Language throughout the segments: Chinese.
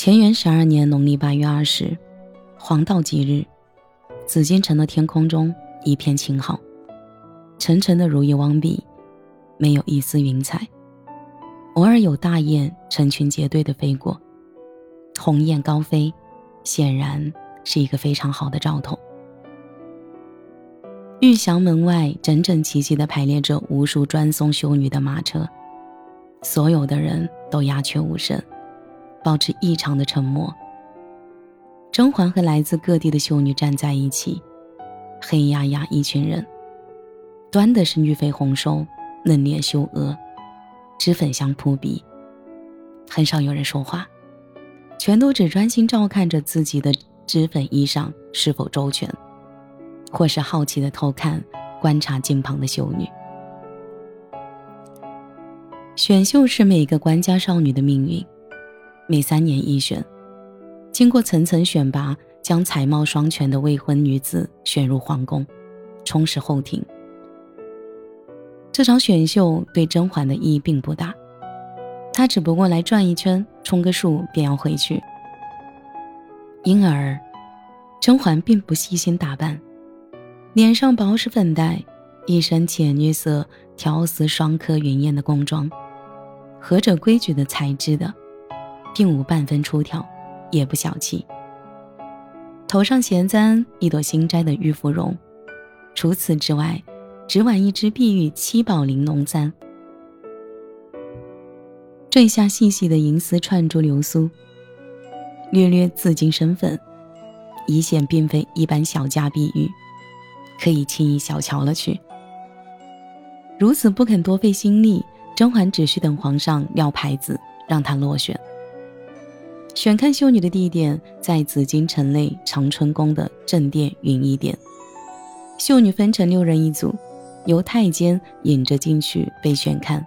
乾元十二年农历八月二十，黄道吉日，紫禁城的天空中一片晴好，沉沉的如意汪碧，没有一丝云彩。偶尔有大雁成群结队的飞过，鸿雁高飞，显然是一个非常好的兆头。玉祥门外整整齐齐地排列着无数专送修女的马车，所有的人都鸦雀无声，保持异常的沉默。甄嬛和来自各地的秀女站在一起，黑压压一群人，端的是玉肥红瘦，嫩脸秀额，脂粉香扑鼻，很少有人说话，全都只专心照看着自己的脂粉衣裳是否周全。或是好奇的偷看、观察近旁的秀女。选秀是每个官家少女的命运，每三年一选，经过层层选拔，将才貌双全的未婚女子选入皇宫，充实后庭。这场选秀对甄嬛的意义并不大，她只不过来转一圈，充个数便要回去。因而，甄嬛并不细心打扮。脸上薄实粉黛，一身浅绿色条丝双颗云烟的宫装，合着规矩的材质的，并无半分出挑，也不小气。头上衔簪一朵新摘的玉芙蓉，除此之外，只挽一只碧玉七宝玲珑簪，坠下细细的银丝串珠流苏，略略自矜身份，一显并非一般小家碧玉。可以轻易小瞧了去。如此不肯多费心力，甄嬛只需等皇上撂牌子，让她落选。选看秀女的地点在紫禁城内长春宫的正殿云衣殿，秀女分成六人一组，由太监引着进去被选看，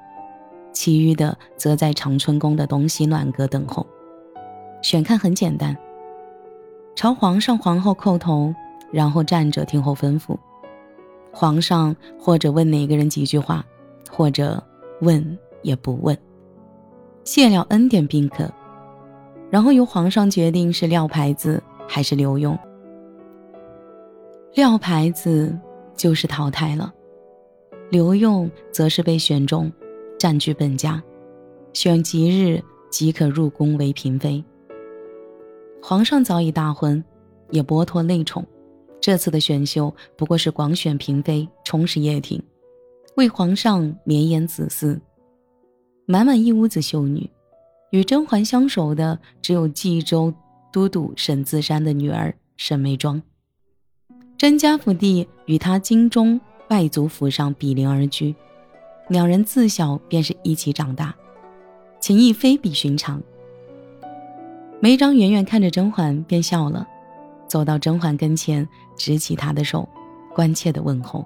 其余的则在长春宫的东西暖阁等候。选看很简单，朝皇上皇后叩头。然后站着听候吩咐，皇上或者问哪个人几句话，或者问也不问，谢了恩典宾客，然后由皇上决定是撂牌子还是留用。撂牌子就是淘汰了，留用则是被选中，占据本家，选吉日即可入宫为嫔妃。皇上早已大婚，也剥脱内宠。这次的选秀不过是广选嫔妃，充实掖庭，为皇上绵延子嗣。满满一屋子秀女，与甄嬛相守的只有冀州都督沈自山的女儿沈眉庄。甄家府邸与他京中外祖府上比邻而居，两人自小便是一起长大，情谊非比寻常。眉庄远远看着甄嬛，便笑了。走到甄嬛跟前，执起她的手，关切地问候。